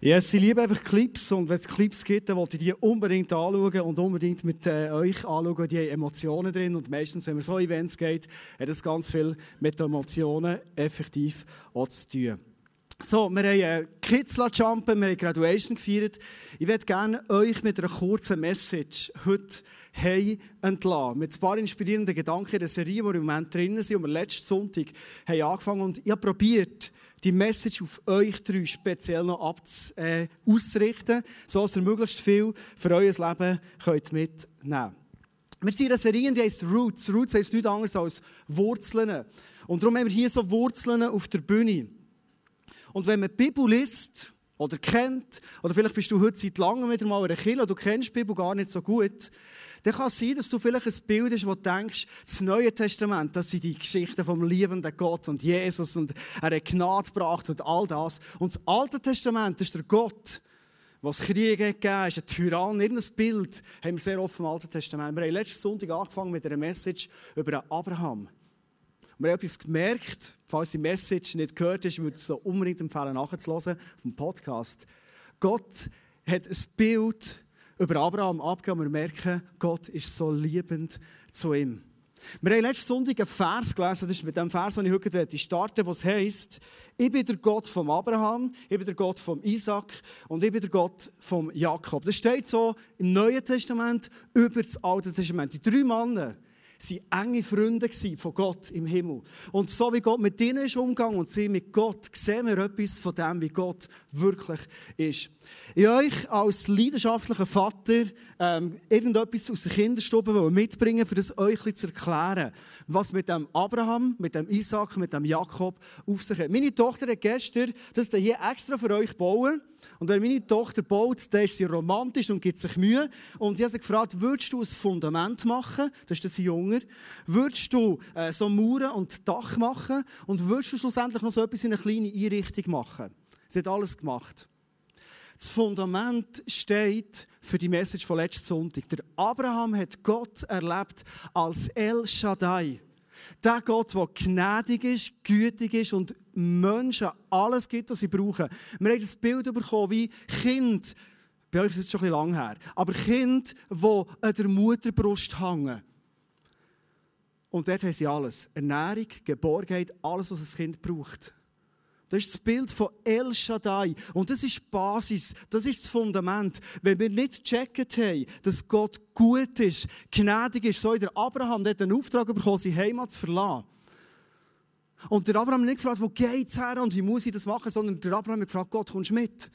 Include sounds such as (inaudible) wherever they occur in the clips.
Yes, ich liebe einfach Clips und wenn es Clips gibt, dann wollte ich die unbedingt anschauen und unbedingt mit äh, euch anschauen. Die haben Emotionen drin und meistens, wenn man so Events geht, hat das ganz viel mit Emotionen effektiv auch zu tun. So, wir haben äh, Kids jumpen, wir haben Graduation gefeiert. Ich würde gerne euch mit einer kurzen Message heute hey entlassen. Mit ein paar inspirierenden Gedanken in der Serie, die im Moment drin sind, und wir letzten Sonntag haben angefangen und ich habe probiert, die Message auf euch drei speziell noch abz, äh, auszurichten, so dass ihr möglichst viel für euer Leben könnt mitnehmen Wir sind in einer Serie, die heisst Roots. Roots heisst nichts anderes als Wurzeln. Und darum haben wir hier so Wurzeln auf der Bühne. Und wenn man die Bibel liest, oder kennt, oder vielleicht bist du heute seit langem wieder mal in einer Kirche, du kennst die Bibel gar nicht so gut, dann kann es sein, dass du vielleicht ein Bild hast, wo du denkst, das Neue Testament, das sind die Geschichten vom liebenden Gott und Jesus und er hat Gnade gebracht und all das. Und das Alte Testament ist der Gott, was Kriege gegeben hat, ist ein Tyrann. Irgendein Bild haben wir sehr oft im Alten Testament. Wir haben letzten Sonntag angefangen mit einer Message über Abraham. Und wir haben etwas gemerkt, falls die Message nicht gehört hast, würde ich es unbedingt empfehlen, nachzuhören vom Podcast. Gott hat ein Bild über Abraham abgegeben und wir merken, Gott ist so liebend zu ihm. Wir haben letzten Sonntag einen Vers gelesen, das ist mit dem Vers, den ich heute starten was heisst, ich bin der Gott von Abraham, ich bin der Gott von Isaac und ich bin der Gott von Jakob. Das steht so im Neuen Testament über das Alte Testament. Die drei Männer, sie enge Freunde von Gott im Himmel. Und so wie Gott mit ihnen ist umgegangen und sie mit Gott, sehen wir etwas von dem, wie Gott wirklich ist. Ich euch als leidenschaftlicher Vater ähm, irgendetwas aus der Kinderstube mitbringen, für das euch zu erklären, was mit dem Abraham, mit dem Isaac, mit dem Jakob auf sich hat. Meine Tochter hat gestern das hier extra für euch bauen. Und wenn meine Tochter baut, dann ist sie romantisch und gibt sich Mühe. Und ich habe sie gefragt, würdest du ein Fundament machen? Das ist das Junger. Würdest du äh, so Mauern und Dach machen? Und würdest du schlussendlich noch so etwas in eine kleine Einrichtung machen? Sie hat alles gemacht. Das Fundament steht für die Message von letzten Sonntag. Der Abraham hat Gott erlebt als El Shaddai. Der Gott, der gnädig ist, gütig ist und Menschen alles gibt, was sie brauchen. Wir haben das Bild bekommen wie Kind, bei euch ist es schon ein bisschen lang her, aber Kind, die an der Mutterbrust hängen. Und dort haben sie alles. Ernährung, Geborgenheit, alles, was ein Kind braucht. Das ist das Bild von El Shaddai. Und das ist die Basis, das ist das Fundament. Wenn wir nicht gecheckt haben, dass Gott gut ist, gnädig ist, so der Abraham, der hat einen Auftrag bekommen, seine Heimat zu verlassen. Und der Abraham hat nicht gefragt, wo geht's her und wie muss ich das machen, sondern der Abraham hat gefragt, Gott, kommst du mit?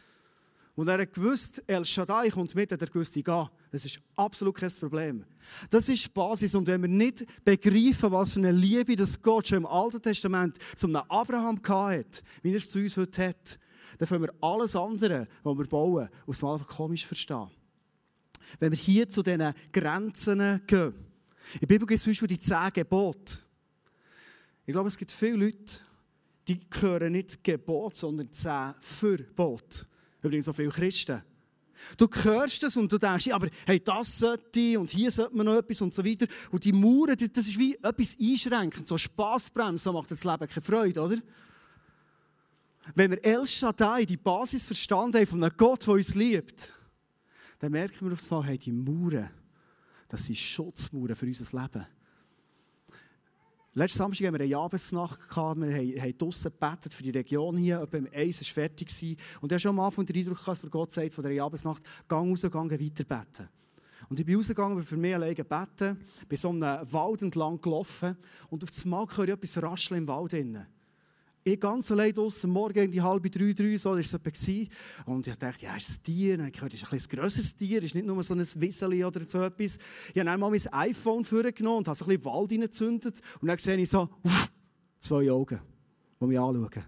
Und er hat gewusst, El Shaddai kommt mit, hat er gewusst, ich gehe. Das ist absolut kein Problem. Das ist die Basis. Und wenn wir nicht begreifen, was für eine Liebe das Gott schon im Alten Testament zum Abraham hatte, wie er es zu uns heute hat, dann können wir alles andere, was wir bauen, aus dem einfach komisch verstehen. Wenn wir hier zu diesen Grenzen gehen. In der Bibel gibt es zum Beispiel die zehn Gebote. Ich glaube, es gibt viele Leute, die hören nicht Gebot, sondern zehn Verbote. Übrigens so viele Christen. Du hörst das und du denkst, aber hey, das sollte und hier sollte man noch etwas und so weiter. Und die Mauern, das ist wie etwas einschränkend, so Spassbremse, so macht das Leben keine Freude, oder? Wenn wir El Shaddai, die Basis verstanden haben von einem Gott, der uns liebt, dann merken wir aufs Mal, hey, die Mauern, das sind Schutzmauern für unser Leben. Letzten Samstag haben wir eine Jahresnacht. Wir haben draussen gebetet für die Region hier. Etwa um eins war fertig. Und ich habe schon am Anfang den Eindruck dass mir Gott sagt von der Jahresnacht, gang raus, gang weiter beten. Und ich bin rausgegangen, bin für mich alleine beten, bin so einem Wald entlang gelaufen und auf einmal höre ich etwas rascheln im Wald. Drinnen. Ich ganz allein draußen, morgen die halbe drei, drei, so war es. Und ich dachte, ja, ist ein Tier? Und ich gehört, ist ein, ein grösseres Tier, ist nicht nur so ein Wisseli oder so etwas. Ich habe dann mal mein iPhone vorgenommen und habe so ein bisschen Wald reingezündet. Und dann sehe ich so, uff, zwei Augen, die mich anschauen.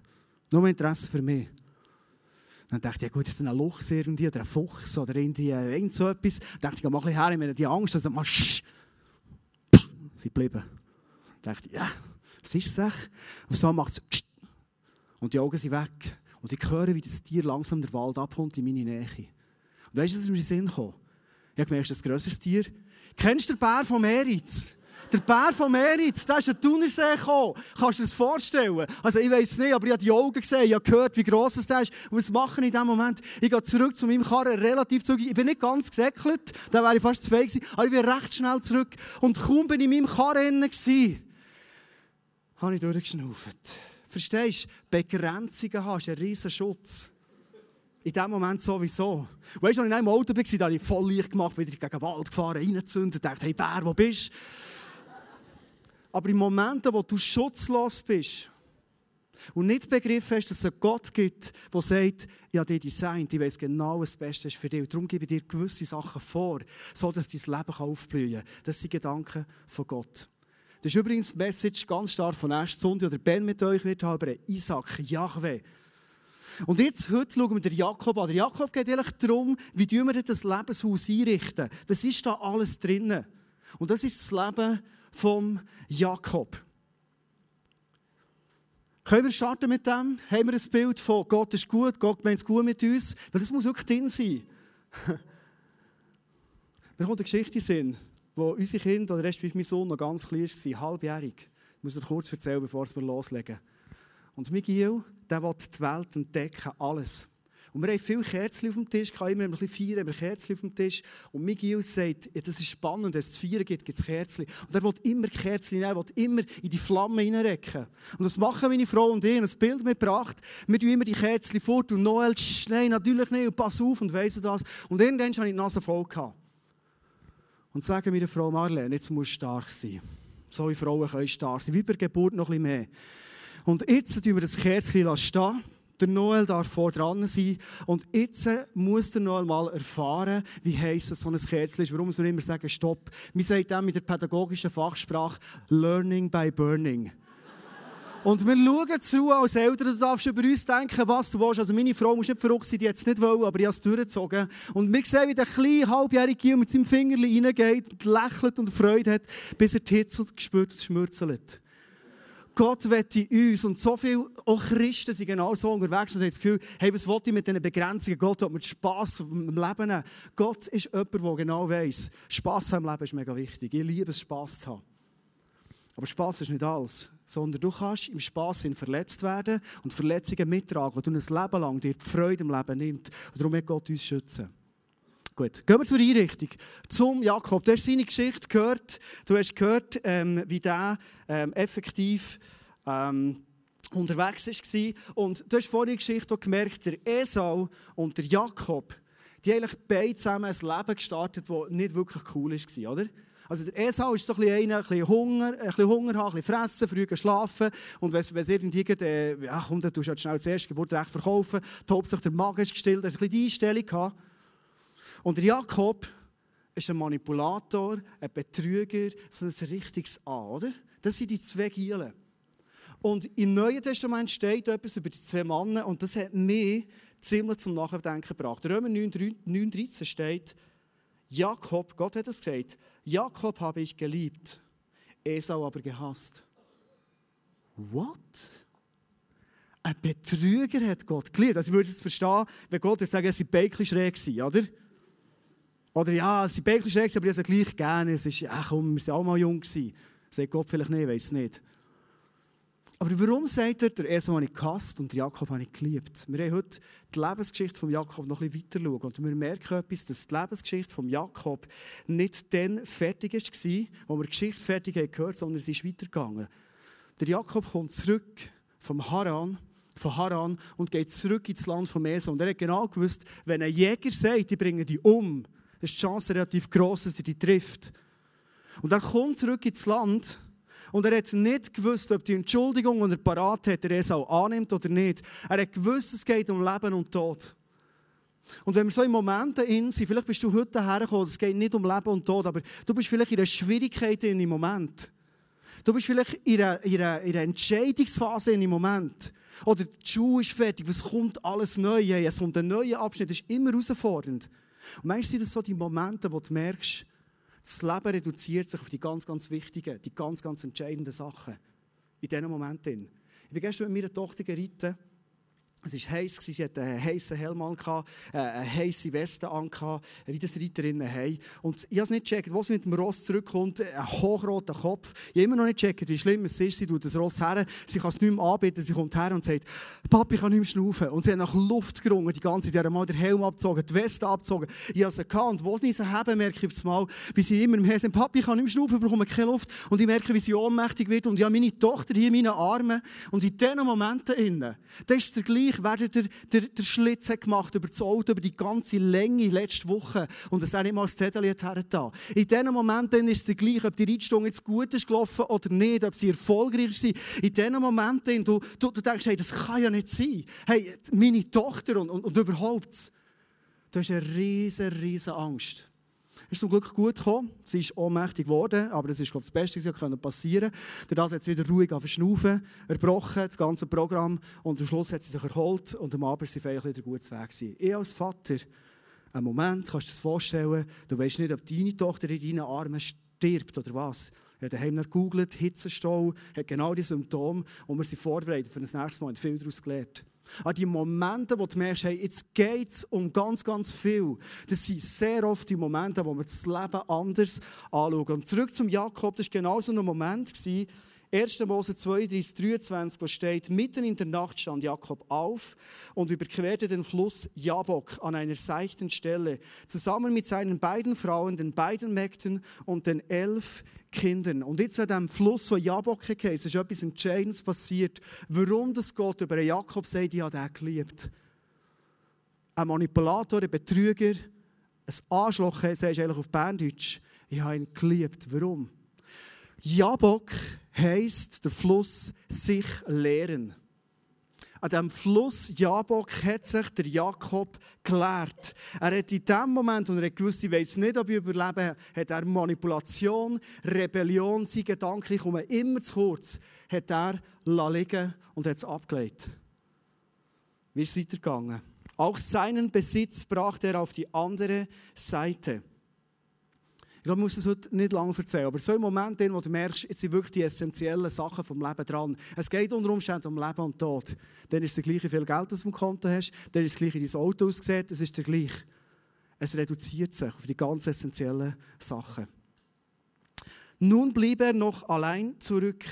Nur Interesse für mich. Dann dachte ich, ja gut, ist das ein Luchs irgendwie, oder ein Fuchs oder irgendwie, äh, irgend so etwas. Dann dachte ich, ja, mach ein bisschen her, ich meine, die Angst, also mach, sie geblieben. Dann dachte ich, ja, was ist das? Und so macht es, und die Augen sind weg. Und ich höre, wie das Tier langsam der Wald abkommt in meine Nähe. Und weißt du, was mir in den Sinn kam? Ich habe gemerkt, das ist ein grosses Tier. Kennst du den Bär vom Meritz? Der Bär von Meritz, der ist den Thunersee gekommen. Kannst du dir das vorstellen? Also ich weiß nicht, aber ich habe die Augen gesehen, ich habe gehört, wie gross es ist. Und was mache ich in diesem Moment? Ich gehe zurück zu meinem Karren, relativ zurück. Ich bin nicht ganz gesäckelt, da wäre ich fast zwei gewesen, aber ich bin recht schnell zurück. Und kaum bin ich in meinem Karren gewesen, habe ich durchgeschnauft. Verstehst du? Begrenzungen hast, ein riesen Schutz. In dem Moment sowieso. Weißt du, als ich in einem Auto war, da habe ich voll leicht gemacht, wieder gegen den Wald gefahren, reingezündet, dachte, hey Bär, wo bist du? Aber in Momenten, wo du schutzlos bist und nicht begriffen hast, dass es einen Gott gibt, der sagt, habe dich designt, ich weiß genau, was das Beste ist für dich. Und darum gebe ich dir gewisse Sachen vor, so dass dein Leben aufblühen kann. Das sind Gedanken von Gott. Das ist übrigens die Message ganz stark von nächsten Sonntag, oder Ben mit euch wird haben, Isaac, Yahweh. Und jetzt, heute schauen wir den Jakob an. Der Jakob geht eigentlich darum, wie wir das Lebenshaus einrichten. Was ist da alles drinnen? Und das ist das Leben vom Jakob. Können wir starten mit dem? Haben wir ein Bild von Gott ist gut, Gott meint es gut mit uns? Weil das muss wirklich drin sein. (laughs) Mir kommt eine Geschichte in wo unsere Kinder, oder respektive mein Sohn, noch ganz klein war, halbjährig. Ich muss euch kurz erzählen, bevor wir loslegen. Und Miguel, der will die Welt entdecken, alles. Und wir haben viele Kerzen auf dem Tisch, kann immer ein bisschen feiern, haben wir Kerzen auf dem Tisch. Und Miguel sagt, ja, das ist spannend, wenn es zu feiern gibt, gibt es Kerzen. Und er will immer Kerzen er will immer in die Flamme hineinrecken. Und das machen meine Frau und ich, ein Bild mitgebracht. Wir tun immer die Kerzen fort und Noel, nein, natürlich nicht, und pass auf und weiss das. Und irgendwann hatte ich die Nase voll. Gehabt. Und sage meiner Frau Marlene, jetzt muss stark sein. So wie Frauen können stark sein, wie bei der Geburt noch ein bisschen mehr. Und jetzt tun wir das Kerzchen stehen der Noel darf vor dran sein. Und jetzt muss der Noel mal erfahren, wie heiß so ein Kerzchen ist. Warum wir immer sagen, stopp. Wir sagen dann mit der pädagogischen Fachsprache Learning by Burning. Und wir schauen zu als Eltern, du darfst über uns denken, was du willst. Also meine Frau muss nicht verrückt sein, die jetzt nicht wollen, aber ich habe es durchgezogen. Und wir sehen, wie der kleine Halbjährige mit seinem Finger reingeht und lächelt und Freude hat, bis er die Hitze spürt und schmurzelt. Gott wette uns. Und so viele, auch Christen sind genau so unterwegs und haben das Gefühl, hey, was will ich mit diesen Begrenzungen? Gott hat mit Spass im Leben. Gott ist jemand, der genau weiss, Spass im Leben ist mega wichtig. Ich liebe es, Spass zu haben. Aber Spass ist nicht alles, sondern du kannst im Spass verletzt werden und Verletzungen mittragen, die du ein Leben lang dir die Freude im Leben nimmt. Und darum wird Gott uns schützen. Gut, gehen wir zur Einrichtung. Zum Jakob. Du hast seine Geschichte gehört. Du hast gehört, ähm, wie der ähm, effektiv ähm, unterwegs war. Und du hast vor der Geschichte gemerkt, der Esau und der Jakob, die haben eigentlich beide zusammen ein Leben gestartet, das nicht wirklich cool war, oder? Also der Esau ist so ein bisschen einer, ein bisschen Hunger, ein bisschen Hunger haben, ein bisschen fressen, früh schlafen. Und wenn es irgendwie geht, äh, ja komm, dann tust du halt schnell das erste Geburtsrecht verkaufen. Die Hauptsache der Magen ist gestillt, er ein bisschen die Einstellung gehabt. Und Jakob ist ein Manipulator, ein Betrüger, so ein richtiges A, oder? Das sind die zwei Gielen. Und im Neuen Testament steht etwas über die zwei Männer und das hat mich ziemlich zum Nachdenken gebracht. Römer 9,13 steht, Jakob, Gott hat es gesagt, Jakob habe ich geliebt, Esau aber gehasst. What? Ein Betrüger hat Gott geliebt. Also ich würde es verstehen, wenn Gott würde sagen, es sei Bäckchen schräg oder? Oder ja, es sind beide schräg, aber ich habe sie gleich gerne. Es ist, ach komm, wir waren auch mal jung. Sagt Gott vielleicht nicht, weiß nicht. Aber warum sagt er, der Esau habe ich gehasst und Jakob habe ich geliebt? Wir haben heute die Lebensgeschichte von Jakob noch ein bisschen weiter schauen. Und wir merken etwas, dass die Lebensgeschichte von Jakob nicht dann fertig war, wo wir die Geschichte fertig haben gehört, sondern sie ist weitergegangen. Der Jakob kommt zurück vom Haran, von Haran und geht zurück ins Land von Esau. Und er hat genau gewusst, wenn ein Jäger sagt, die bringen die um, ist die Chance relativ groß, dass er die trifft. Und er kommt zurück ins Land und er hat nicht gewusst, ob die Entschuldigung, die er parat hat, er es auch annimmt oder nicht. Er hat gewusst, es geht um Leben und Tod. Und wenn wir so in Momenten in sind, vielleicht bist du heute hergekommen, es geht nicht um Leben und Tod, aber du bist vielleicht in einer Schwierigkeit in dem Moment. Du bist vielleicht in einer, in einer, in einer dem Moment. Oder die Schule ist fertig, was kommt alles neu? Es kommt ein neuer Abschnitt, das ist immer herausfordernd. Und manchmal sind das so die Momente, wo du merkst, das Leben reduziert sich auf die ganz, ganz wichtigen, die ganz, ganz entscheidenden Sachen. In diesen Momenten. Ich bin gestern mit meiner Tochter geritten Es war heiß, sie hatte einen heißen Helm an, äh, eine heisse Weste an, wie das Reiterinnen haben. Und ich habe es nicht gecheckt, wo sie mit dem Ross zurückkommt, ein hochroter Kopf. Ich habe immer noch nicht gecheckt, wie schlimm es ist. Sie tut das Ross her, sie kann es nicht mehr anbieten, sie kommt her und sagt, Papi, ich kann nicht mehr schnaufen. Und sie hat nach Luft gerungen, die ganze Zeit. mal den Helm abgezogen, die Weste abgezogen. Ich habe sie gekannt. Wo sie sie haben, merke ich auf wie sie immer im Herzen sagt, Papi, ich kann nicht mehr schnaufen, bekomme keine Luft. Und ich merke, wie sie ohnmächtig wird. Und ich habe meine Tochter hier in meinen Armen. Und in diesen Momenten das ist der gleiche gleich, wer der, der, der Schlitz gemacht über das Auto, über die ganze Länge letzte Woche und es auch nicht mal das Zettel hergetan. In diesen Momenten ist es gleich, ob die Reitstunge jetzt gut ist gelaufen oder nicht, ob sie erfolgreich sind. In diesen Momenten, du, du, du denkst, hey, das kann ja nicht sein. Hey, meine Tochter und, und, und überhaupt. Du hast eine riesen, riesen Angst ist zum Glück gut gekommen. Sie ist ohnmächtig geworden, aber das ist glaube ich, das Beste, was passieren konnte. Dadurch hat sie wieder ruhig verschnaufen, erbrochen, das ganze Programm. Und am Schluss hat sie sich erholt und am Abend war sie wieder gut Weg. Gewesen. Ich als Vater, einen Moment, kannst du dir das vorstellen, du weißt nicht, ob deine Tochter in deinen Armen stirbt oder was. Hat daheim gegoogelt, Hitzestau, hat genau die Symptome und wir sind vorbereitet für das nächste Mal und viel daraus gelernt. An die Momente, wo du merkst, hey, jetzt geht es um ganz, ganz viel. Das sind sehr oft die Momente, wo wir das Leben anders anschauen. Und zurück zum Jakob, das war genau so ein Moment, 1. Mose 32, 23, wo steht, mitten in der Nacht stand Jakob auf und überquerte den Fluss Jabok an einer seichten Stelle, zusammen mit seinen beiden Frauen, den beiden Mägden und den elf Kindern. Und jetzt an diesem Fluss von Jabok ist etwas Entscheidendes passiert. Warum das Gott über Jakob sagt, ich habe den geliebt. Ein Manipulator, ein Betrüger, ein Arschloch, sagst du eigentlich auf Berndeutsch. Ich habe ihn geliebt. Warum? Jabok heisst der Fluss sich lehren. An diesem Fluss Jabok hat sich der Jakob gelehrt. Er hat in dem Moment, und er gewusst, ich weiß nicht, ob ich überlebe, hat er Manipulation, Rebellion, sein Gedanken, ich komme immer zu kurz, hat er liegen und hat es abgelegt. Wie ist es weitergegangen? Auch seinen Besitz brachte er auf die andere Seite. Ich glaube, ich muss es heute nicht lange erzählen, aber so im Moment, wo du merkst, jetzt sind wirklich die essentiellen Sachen vom Leben dran. Es geht unter Umständen um Leben und Tod. Dann ist es gleich, wie viel Geld du auf Konto hast, dann ist es gleich, wie dein Auto aussieht, es ist der gleich. Es reduziert sich auf die ganz essentiellen Sachen. Nun blieb er noch allein zurück.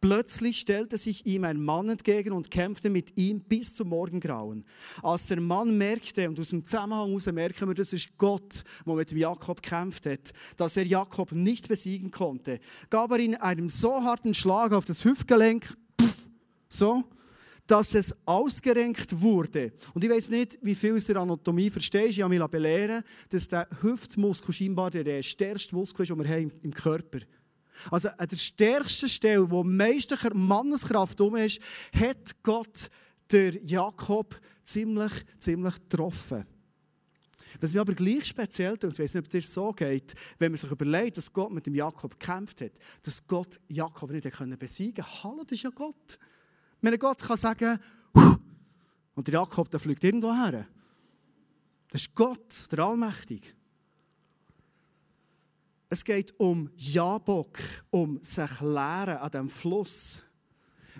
Plötzlich stellte sich ihm ein Mann entgegen und kämpfte mit ihm bis zum Morgengrauen. Als der Mann merkte, und aus dem Zusammenhang heraus merken wir, das ist Gott, der mit Jakob kämpft hat, dass er Jakob nicht besiegen konnte, gab er ihm einen so harten Schlag auf das Hüftgelenk, so, dass es ausgerenkt wurde. Und ich weiß nicht, wie viel aus der Anatomie verstehst. Ich habe mich belehren dass der Hüftmuskel scheinbar der stärkste Muskel ist, den wir haben im Körper haben. Also an der stärksten Stelle, wo am meisten Manneskraft um ist, hat Gott der Jakob ziemlich, ziemlich getroffen. Was mir aber gleich speziell tut, ich weiß nicht, ob es so geht, wenn man sich überlegt, dass Gott mit dem Jakob gekämpft hat, dass Gott Jakob nicht besiegen konnte. Hallo, das ist ja Gott. Wenn Gott kann sagen, und der Jakob der fliegt irgendwo her. Das ist Gott, der Allmächtige. Es geht um Jabok, um sich lehren an diesem Fluss.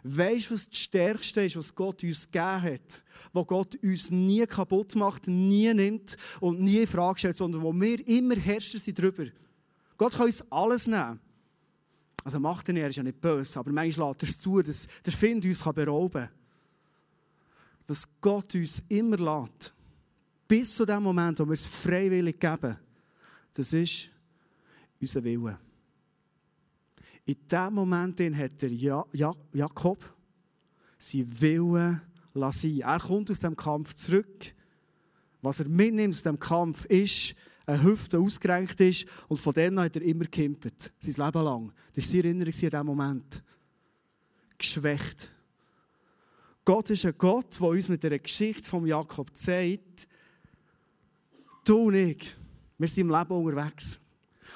Weißt du, was das Stärkste ist, was Gott uns gegeben hat? Was Gott uns nie kaputt macht, nie nimmt und nie in Frage stellt, sondern wo wir immer Herrscher sind drüber. Gott kann uns alles nehmen. Also macht er nicht, er ist ja nicht böse, aber manchmal lässt er es zu, dass der Find uns berauben kann. Was Gott uns immer lässt, bis zu dem Moment, wo wir es freiwillig geben, das ist unseren Willen. In diesem Moment hat der ja ja Jakob seinen Willen lassen. Er kommt aus dem Kampf zurück. Was er mitnimmt aus dem Kampf ist, eine Hüfte ausgerenkt ist und von denen hat er immer gekimpert. Sein Leben lang. Das war seine Erinnerung in diesem Moment. Geschwächt. Gott ist ein Gott, der uns mit der Geschichte von Jakob zeigt, du und ich, wir sind im Leben unterwegs.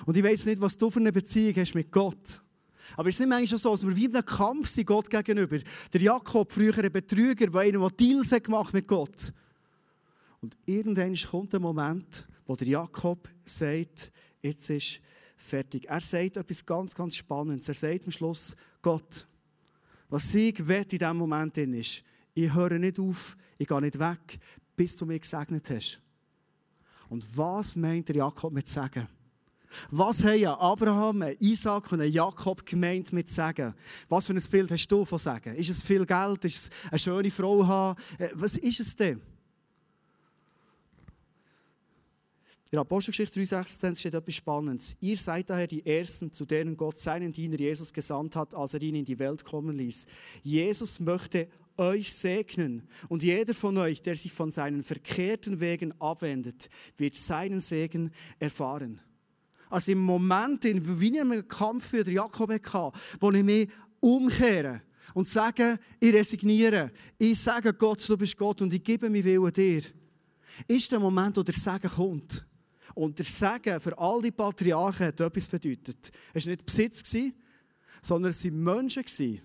Und ich weiß nicht, was du für eine Beziehung hast mit Gott. Aber es ist nicht manchmal so, dass wir wie in einem Kampf sind Gott gegenüber. Der Jakob, früher ein Betrüger, der einen, der Deals gemacht mit Gott. Und irgendwann kommt der Moment, wo der Jakob sagt, jetzt ist fertig. Er sagt etwas ganz, ganz Spannendes. Er sagt am Schluss, Gott, was ich will in diesem Moment ist, ich höre nicht auf, ich gehe nicht weg, bis du mich gesegnet hast. Und was meint der Jakob mit sagen? Was haben Abraham, Isaac und Jakob gemeint mit sagen? Was für ein Bild hast du von sagen? Ist es viel Geld? Ist es eine schöne Frau haben? Äh, was ist es denn? In der Apostelgeschichte 3,16 steht etwas Spannendes. Ihr seid daher die Ersten, zu denen Gott seinen Diener Jesus gesandt hat, als er ihn in die Welt kommen ließ. Jesus möchte euch segnen und jeder von euch, der sich von seinen verkehrten Wegen abwendet, wird seinen Segen erfahren. Also im Moment, in, wie ich einen Kampf für Jakob hatte, wo ich mich umkehre und sage, ich resigniere, ich sage Gott, du bist Gott und ich gebe mich Willen dir, ist der Moment, wo der Segen kommt. Und der Segen für all die Patriarchen hat etwas bedeutet. Es war nicht Besitz, sondern es waren Menschen, die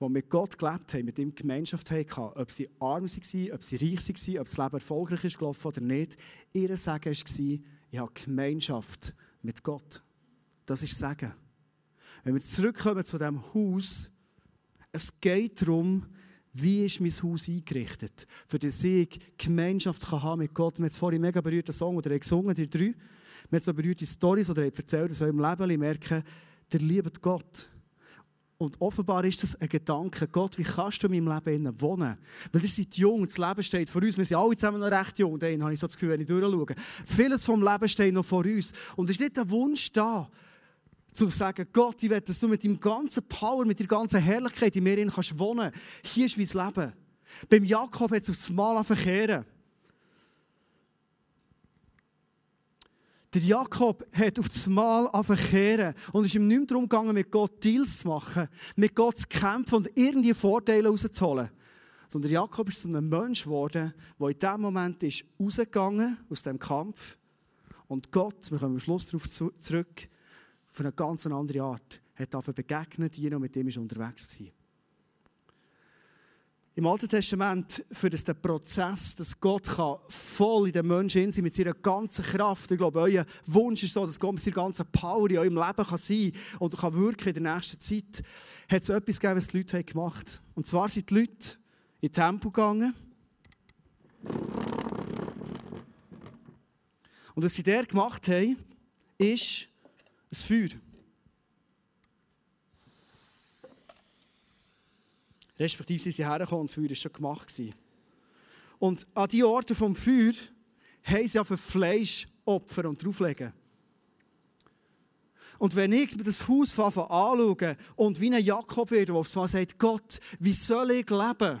mit Gott gelebt haben, mit ihm Gemeinschaft hatten. Ob sie arm waren, ob sie reich waren, ob das Leben erfolgreich ist gelaufen oder nicht. Ihr Segen war, ich habe Gemeinschaft mit Gott. Das ist Segen. Wenn wir zurückkommen zu diesem Haus, es geht darum, wie ist mein Haus eingerichtet? Für den ich Gemeinschaft kann haben mit Gott. Wir haben vorhin mega berührten Song oder gesungen, die drei. Wir haben so berührte Storys oder erzählt aus eurem Leben, merken, der liebt Gott. Und offenbar ist das ein Gedanke, Gott, wie kannst du in meinem Leben wohnen? Weil ihr seid jung, das Leben steht vor uns. Wir sind alle zusammen noch recht jung. Dann habe ich so das Gefühl, wenn ich durchschaue. Vieles vom Leben steht noch vor uns. Und es ist nicht der Wunsch da, zu sagen, Gott, ich will, dass du mit deinem ganzen Power, mit der ganzen Herrlichkeit in mir kannst wohnen. Hier ist mein Leben. Beim Jakob hat es aufs Mal verkehren. Der Jakob hat auf das Mal verkehren und ist ihm nicht mehr darum gegangen, mit Gott Deals zu machen, mit Gott zu kämpfen und irgendwie Vorteile rauszuholen. Sondern Jakob ist so ein Mensch geworden, der in diesem Moment ist rausgegangen aus dem Kampf und Gott, wir kommen am Schluss darauf zurück, auf eine ganz andere Art. hat begegnet, und mit dem ist unterwegs war. Im Alten Testament für das den Prozess, dass Gott kann voll in den Menschen in sein mit seiner ganzen Kraft. Ich glaube, euer Wunsch ist so, dass Gott mit seiner ganzen Power in eurem Leben kann sein und kann wirken in der nächsten Zeit. Hat es etwas gegeben, was die Leute gemacht haben. Und zwar sind die Leute in Tempo gegangen. Und was sie dort gemacht haben, ist, ein Feuer. Respektive sind sie hergekommen und das Feuer war schon gemacht. Und an die Orte vom Feuer haben sie auf Fleisch opfern und drauflegen. Und wenn ich das Haus anschaue und wie ein Jakob werde, der aufs Mal sagt, Gott, wie soll ich leben?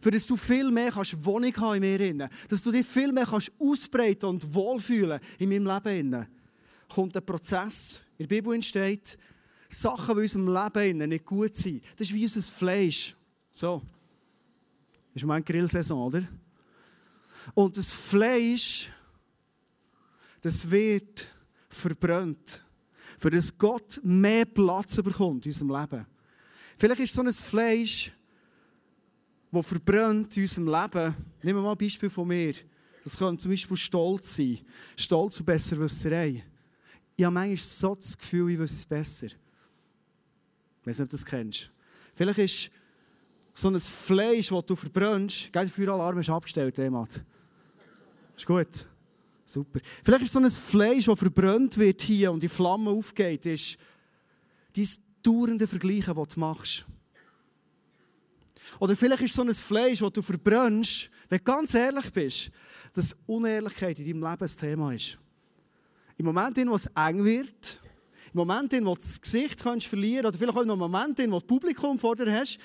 Für dass du viel mehr kannst Wohnung haben in mir. Dass du dich viel mehr kannst ausbreiten und wohlfühlen in meinem Leben kommt ein Prozess. In der Bibel entsteht, Sachen, die in unserem Leben nicht gut sind. Das ist wie unser Fleisch. So. Ist meine Grillsaison, oder? Und das Fleisch, das wird verbrannt. Für das Gott mehr Platz bekommt in unserem Leben. Vielleicht ist so ein Fleisch, das verbrannt in unserem Leben. Nehmen wir mal ein Beispiel von mir. Das könnte zum Beispiel Stolz sein. Stolz und Besserwisserei ich habe manchmal so das Gefühl, ich wüsste es besser. Ich weiß nicht, ob du das kennst. Vielleicht ist so ein Fleisch, das du verbrennst, der Feueralarm ist abgestellt, Emat. Ist gut? Super. Vielleicht ist so ein Fleisch, das verbrannt wird hier und die Flamme aufgeht, ist dein dauernde Vergleichen, das du machst. Oder vielleicht ist so ein Fleisch, das du verbrennst, wenn du ganz ehrlich bist, dass Unehrlichkeit in deinem Leben ein Thema ist. Im Moment, in wo es eng wird, im Moment, in wo du das Gesicht kannst verlieren oder vielleicht auch im Moment, in wo du Publikum vor dir hast,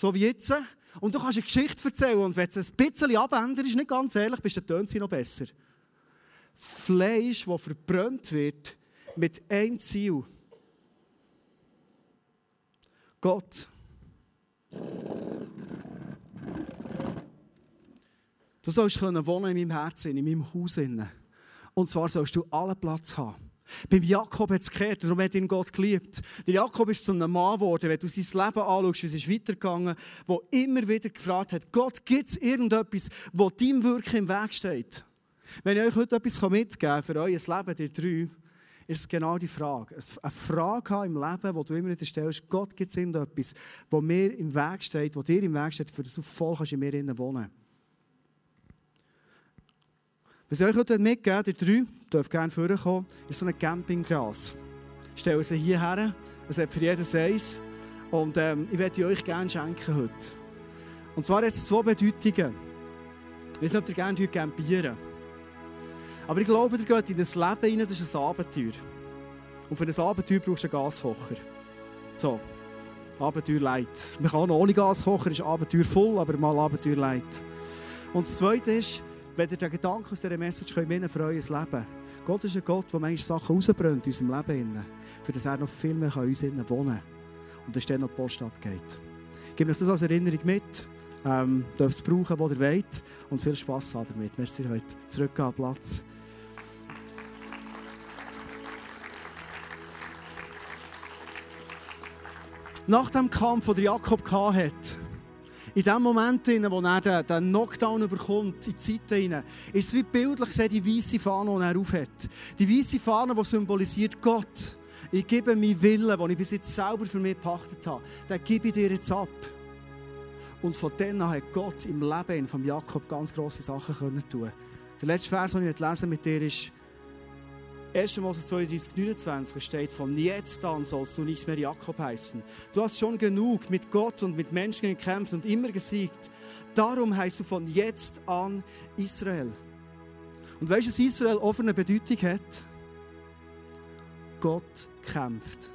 so wie jetzt, und du kannst eine Geschichte erzählen und wenn es ein bisschen abändert, ist nicht ganz ehrlich, bist, dann tönt sie noch besser. Fleisch, das verbrannt wird, mit einem Ziel. Gott. Du sollst wohnen in meinem Herzen, in meinem Haus. Und zwar sollst du allen Platz haben. Beim Jakob hat es gekehrt, darum hat ihn Gott geliebt. Der Jakob ist zu einem Mann geworden, wenn du sein Leben anschaust, wie es ist weitergegangen, wo immer wieder gefragt hat, Gott, gibt es irgendetwas, wo deinem Wirken im Weg steht? Wenn ich euch heute etwas mitgeben kann für euer Leben, ihr drei, ist es genau die Frage. Eine Frage im Leben, wo du immer wieder stellst, Gott gibt es irgendetwas, wo mir im Weg steht, wo dir im Weg steht, für das du voll kannst in mir wohnen kannst. Was ich euch heute mitgeben die drei, dürft gerne vorkommen, ist so ein Campinggras. Ich stelle sie hierher, es hat für jeden eins. Und ähm, ich werde euch gerne schenken heute. Und zwar jetzt zwei Bedeutungen. Ich weiß nicht, ob ihr gerne campieren Aber ich glaube, ihr geht in das Leben rein, das ist ein Abenteuer. Und für ein Abenteuer brauchst du einen Gaskocher. So, Abenteuer leid. Man kann auch ohne Gaskocher, ist Abenteuer voll, aber mal Abenteuer leid. Und das Zweite ist, wenn ihr den Gedanken aus dieser Message könnt, für euer Leben. Gott ist ein Gott, der manchmal Sachen rausbrennt in unserem Leben, für das er noch viel mehr in uns wohnen kann. Und dass dann noch die Post abgeht. Gebe euch das als Erinnerung mit. Ähm, dürft es brauchen, wo ihr wollt. Und viel Spass damit. Merci heute. Zurück an Platz. Nach dem Kampf, den Jakob hatte, in dem Moment, wo er den, den Knockdown bekommt, in die Zeit hinein, ist es wie bildlich gesehen die weiße Fahne, die er aufhat. Die weiße Fahne, die symbolisiert Gott. Ich gebe meinen Willen, den ich bis jetzt selber für mich gepachtet habe, den gebe ich dir jetzt ab. Und von dann an hat Gott im Leben von Jakob ganz grosse Sachen können tun. Der letzte Vers, den ich lesen mit dir ist 1. Mose 32, 29, wo steht, von jetzt an sollst du nicht mehr Jakob heißen. Du hast schon genug mit Gott und mit Menschen gekämpft und immer gesiegt. Darum heißt du von jetzt an Israel. Und weißt du, was Israel offene Bedeutung hat? Gott kämpft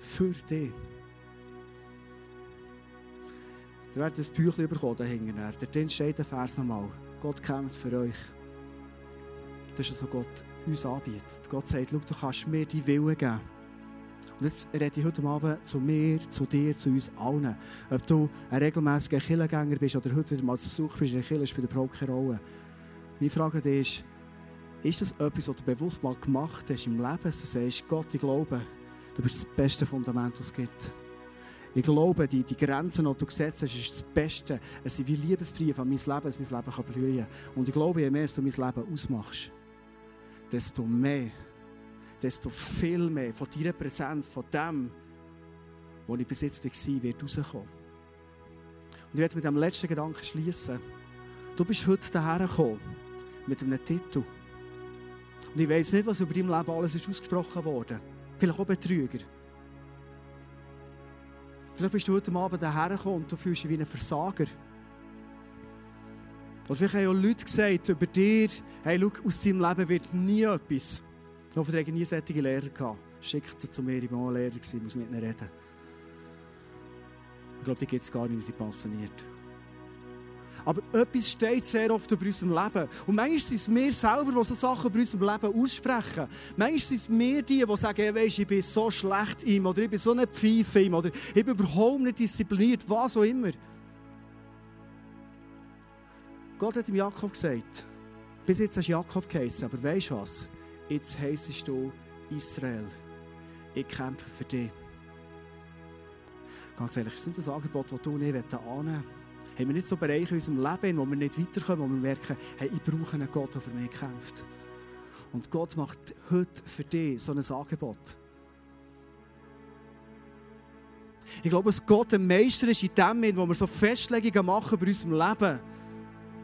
für dich. Ihr werdet das Büchlein bekommen, da hinten. Da drin steht der Vers nochmal. Gott kämpft für euch. Das ist so Gott uns anbietet. Gott sagt, schau, du kannst mir die Willen geben. Und jetzt rede ich heute Abend zu mir, zu dir, zu uns allen. Ob du ein regelmäßiger Killengänger bist oder heute wieder mal zu Besuch bist in der Kille, spielt überhaupt keine Rolle. Meine Frage ist, ist das etwas, was du bewusst mal gemacht hast im Leben, dass du sagst, Gott, ich glaube, du bist das beste Fundament, das es gibt. Ich glaube, die, die Grenzen, die du gesetzt hast, ist das Beste. Es sind wie Liebesbriefe an mein Leben, dass mein Leben kann blühen kann. Und ich glaube, je mehr du mein Leben ausmachst, desto mehr, desto viel mehr von deiner Präsenz, von dem, wo ich bis jetzt war, wird rauskommen. Und ich werde mit dem letzten Gedanken schließen. Du bist heute daher gekommen mit einem Titel. Und ich weiß nicht, was über dein Leben alles ist ausgesprochen wurde. Vielleicht auch Betrüger. Vielleicht bist du heute Abend daher gekommen und du fühlst dich wie ein Versager. Oder vielleicht haben auch Leute gesagt über dir, hey, schau, aus deinem Leben wird nie etwas. Ich hoffe, ihr nie solche Lehrer gehabt. Schickt sie zu mir, ich war ein Lehrer, ich muss mit ihnen reden. Ich glaube, die gibt es gar nicht, wie sie passioniert. Aber etwas steht sehr oft über unserem Leben. Und manchmal sind es wir selber, die so Sachen über unserem Leben aussprechen. Manchmal sind es wir die, die sagen, hey, weißt, ich bin so schlecht ihm oder ich bin so eine Pfeife ihm oder ich bin überhaupt nicht diszipliniert, was auch immer. Gott hat ihm Jakob gesagt, bis jetzt hast du Jakob geheißen, aber weißt du was? Jetzt heisst du Israel. Ich kämpfe für dich. Ganz ehrlich, ist nicht das Angebot, das du und ich annehmen wollen? Haben wir nicht so Bereiche in unserem Leben, wo wir nicht weiterkommen, wo wir merken, hey, ich brauche einen Gott, der für mich kämpft. Und Gott macht heute für dich so ein Angebot. Ich glaube, dass Gott ein Meister ist in dem, wo wir so Festlegungen machen bei unserem Leben.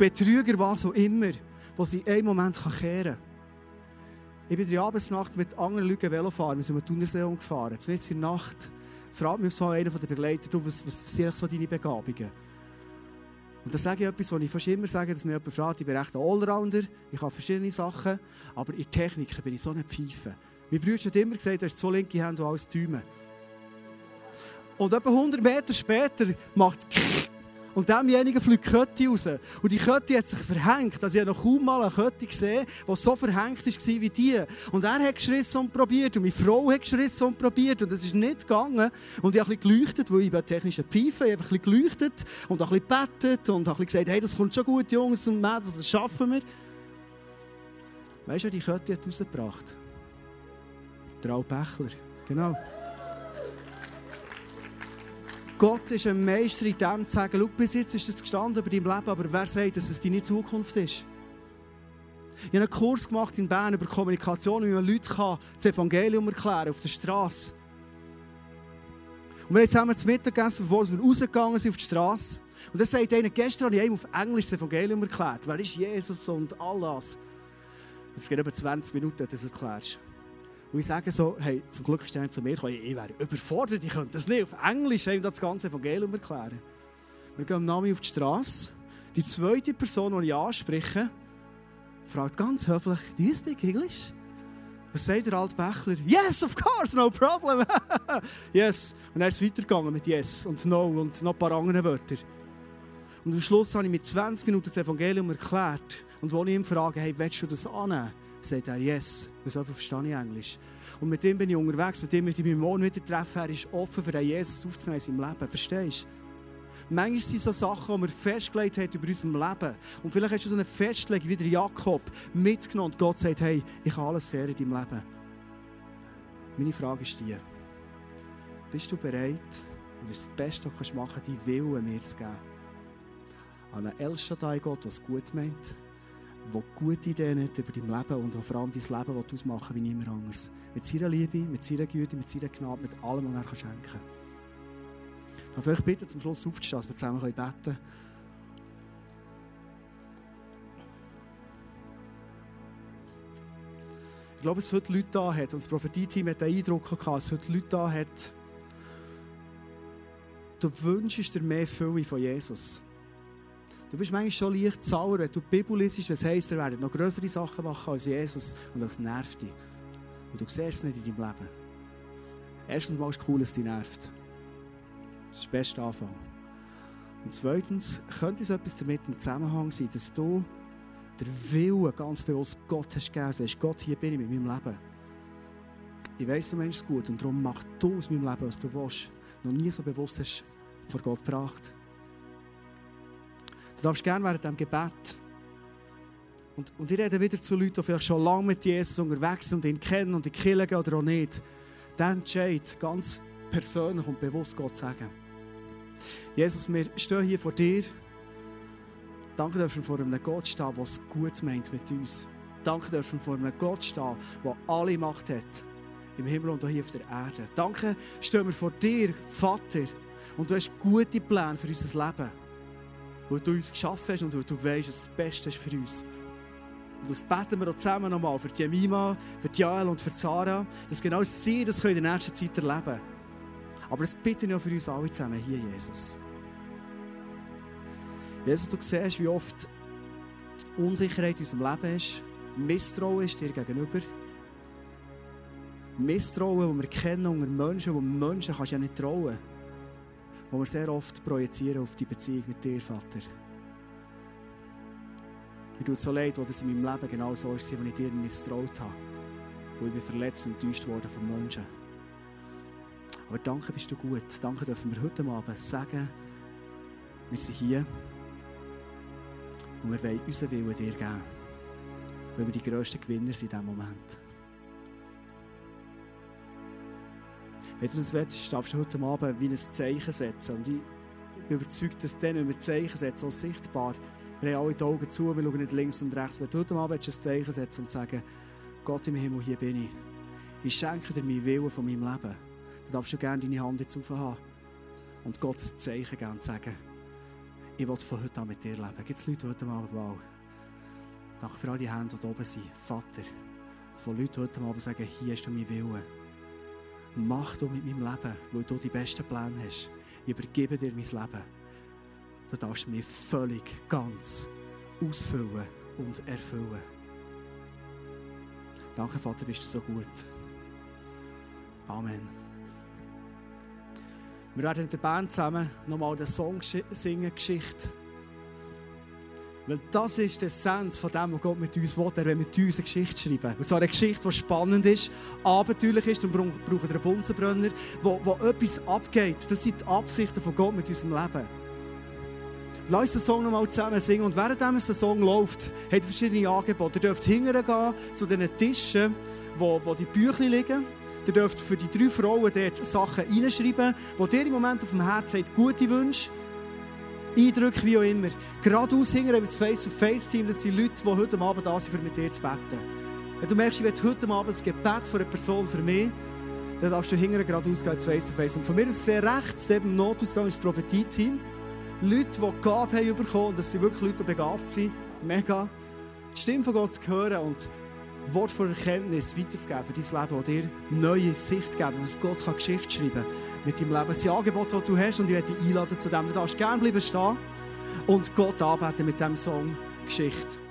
Betrüger, was auch immer, wo sie in einem Moment kehren kann. Ich bin die Abendsnacht mit anderen Leuten Velofahren. Wir sind mit Thunersee gefahren. Jetzt wird in der Nacht, fragt mich so einer der Begleiter, du, was, was sind so deine Begabungen? Und dann sage ich etwas, was ich fast immer sage, dass mir jemand fragt, ich bin echt ein Allrounder, ich habe verschiedene Sachen, aber in Technik bin ich so eine Pfeife. Mein Bruder hat immer gesagt, du hast so linke Hände als Däume. Und etwa 100 Meter später macht und demjenigen fliegt die Kette raus. Und die Kette hat sich verhängt. Also ich habe noch kaum mal eine Kette gesehen, die so verhängt war wie die. Und er hat geschrissen und probiert. Und meine Frau hat geschrissen und probiert. Und es ist nicht gegangen. Und ich habe ein geleuchtet, weil ich bei technischen Pfeife ich habe ein geleuchtet und ein bisschen bettet und habe gesagt, hey, das kommt schon gut, Jungs und Mädels, das schaffen wir. Weißt du, die Kette hat rausgebracht? Der Albächler. Genau. Gott ist ein Meister in dem zu sagen, schau, bis jetzt ist es gestanden über deinem Leben, aber wer sagt, dass es deine Zukunft ist? Ich habe einen Kurs gemacht in Bern über Kommunikation, wie man Leuten das Evangelium erklären kann auf der Straße. Und wir haben zusammen zu Mittag gegessen, bevor wir rausgegangen sind auf die Straße. Und dann sagt einer, gestern habe ich einem auf Englisch das Evangelium erklärt. Wer ist Jesus und all? Es geht etwa 20 Minuten, dass du das erklärst. Und ich sage so, hey, zum Glück ist er zu mir gekommen, ich wäre überfordert, ich könnte das nicht auf Englisch ihm das ganze Evangelium erklären. Wir gehen am Namen auf die Straße. Die zweite Person, die ich anspreche, fragt ganz höflich, do you speak English? Was sagt der alte Bächler? Yes, of course, no problem. (laughs) yes. Und er ist weitergegangen mit Yes und No und noch ein paar andere Wörter. Und am Schluss habe ich mit 20 Minuten das Evangelium erklärt. Und als ich ihn frage, hey, willst du das annehmen? Sagt er Yes. Und so verstehe ich Englisch. Und mit dem bin ich unterwegs, mit dem möchte ich mich morgen wieder treffen. Er ist offen für den Jesus aufzunehmen in seinem Leben. Verstehst du? Manchmal sind so Sachen, die wir festgelegt haben über unser Leben. Und vielleicht hast du so eine Festlegung wie der Jakob mitgenommen und Gott sagt, hey, ich kann alles fair in deinem Leben. Meine Frage ist die, bist du bereit, und das ist das Beste, was du machen kannst, die Willen mir zu geben? An einen El Shaddai Gott, der es gut meint, der gute Ideen hat über dein Leben und vor allem dein Leben ausmachen wie niemand anderes. Mit seiner Liebe, mit seiner Güte, mit seiner Gnade, mit allem, was er schenken kann. Darf ich euch bitten, zum Schluss aufzustehen, dass wir zusammen beten können? Ich glaube, es heute Leute da hat, und das Prophetie-Team hat den Eindruck gehabt, es heute Leute da hat, du wünschst dir mehr Fülle von Jesus. Du bist manchmal schon leicht sauer, wenn du die Bibel liest, was heisst, er werden noch größere Sachen machen als Jesus und das nervt dich. Und du siehst es nicht in deinem Leben. Erstens mal ist es cool, dass dich nervt. Das ist der beste Anfang. Und zweitens könnte es etwas damit im Zusammenhang sein, dass du der Wille ganz bewusst Gott hast gegeben. Sagst, Gott, hier bin ich mit meinem Leben. Ich weiss, du meinst es gut und darum mach du aus meinem Leben, was du willst. Noch nie so bewusst hast vor Gott gebracht. Du darfst gerne während diesem Gebet und, und ich rede wieder zu Leuten, die vielleicht schon lange mit Jesus unterwegs sind und ihn kennen und ihn killen oder auch nicht. Dann entscheid ganz persönlich und bewusst Gott sagen. Jesus, wir stehen hier vor dir. Danke dürfen vor einem Gott stehen, der es gut meint mit uns. Danke dürfen vor einem Gott stehen, der alle Macht hat. Im Himmel und hier auf der Erde. Danke stehen wir vor dir, Vater. Und du hast gute Pläne für unser Leben. Weil du uns geschaffen hast und weil du weißt, was das Beste ist für uns. Und das beten wir auch zusammen nochmal für Jemima, für Jael und für Sarah, dass genau sie das in der nächsten Zeit erleben können. Aber das bitte ich auch für uns alle zusammen hier, Jesus. Jesus, du siehst, wie oft Unsicherheit in unserem Leben ist, Misstrauen ist dir gegenüber. Misstrauen, das wir kennen unter Menschen, wo Menschen kannst du ja nicht trauen. Wo wir sehr oft projizieren auf die Beziehung mit dir, Vater. Mir tut es so leid, wo das in meinem Leben genau so ist, als ich dir misstraut habe. Wo ich bin verletzt und enttäuscht worden von Menschen. Aber danke bist du gut. Danke dürfen wir heute Abend sagen, wir sind hier und wir wollen unseren Willen dir geben. Weil wir die grössten Gewinner sind in diesem Moment. Wenn du das willst, darfst du heute Abend wie ein Zeichen setzen. Und ich bin überzeugt, dass dann, wenn wir Zeichen setzen, auch sichtbar, wir haben alle die Augen zu, wir schauen nicht links und rechts. Wenn du heute Abend ein Zeichen setzen und sagen, Gott im Himmel, hier bin ich. Ich schenke dir meinen Willen von meinem Leben. Dann darfst du gerne deine Hand jetzt aufhaben und Gott ein Zeichen geben und sagen, ich will von heute an mit dir leben. Gibt es Leute, heute Abend, wow, danke für all die Hände, die oben sind. Vater, von Leuten die heute Abend sagen, hier hast du meinen Willen. Mach du mit meinem Leben, weil du die besten Pläne hast. Ich übergebe dir mein Leben. Du darfst mich völlig, ganz ausfüllen und erfüllen. Danke, Vater, bist du so gut. Amen. Wir werden mit der Band zusammen nochmal den Song singen, Geschichte. Weil das ist die Essenz von dem, was Gott mit uns will. Er will mit uns eine Geschichte schreiben. Und zwar eine Geschichte, die spannend ist, abenteuerlich ist. Und brauchen wir einen Bunsenbrenner, wo, wo etwas abgeht. Das sind die Absichten von Gott mit unserem Leben. Lass uns den Song nochmal zusammen singen. Und während der Song läuft, hat er verschiedene Angebote. Ihr dürft hingehen zu diesen Tischen, wo, wo die Bücher liegen. Ihr dürft für die drei Frauen dort Sachen reinschreiben, die dir im Moment auf dem Herzen gute Wünsche. Eindrücke, wie auch immer. Geradeaus hinten haben das Face-to-Face-Team. Das sind Leute, die heute Abend da sind, um mit dir zu beten. Wenn du merkst, ich will heute Abend ein Gebet von einer Person für mich, dann darfst du hinten geradeaus gehen, Face-to-Face. Und von mir ist sehr rechts, neben dem Notausgang ist das Prophetie-Team. Leute, die Gabe haben bekommen, und das sind wirklich Leute, die begabt sind. Mega. Die Stimme von Gott zu hören und Wort von Erkenntnis weiterzugeben für dein Leben, das dir neue Sicht geben, was Gott Geschichte schreiben kann mit deinem Leben. Das sind Angebote, die du hast und ich werde dich einladen zu dem. Du darfst gerne bleiben stehen und Gott anbeten mit diesem Song Geschichte.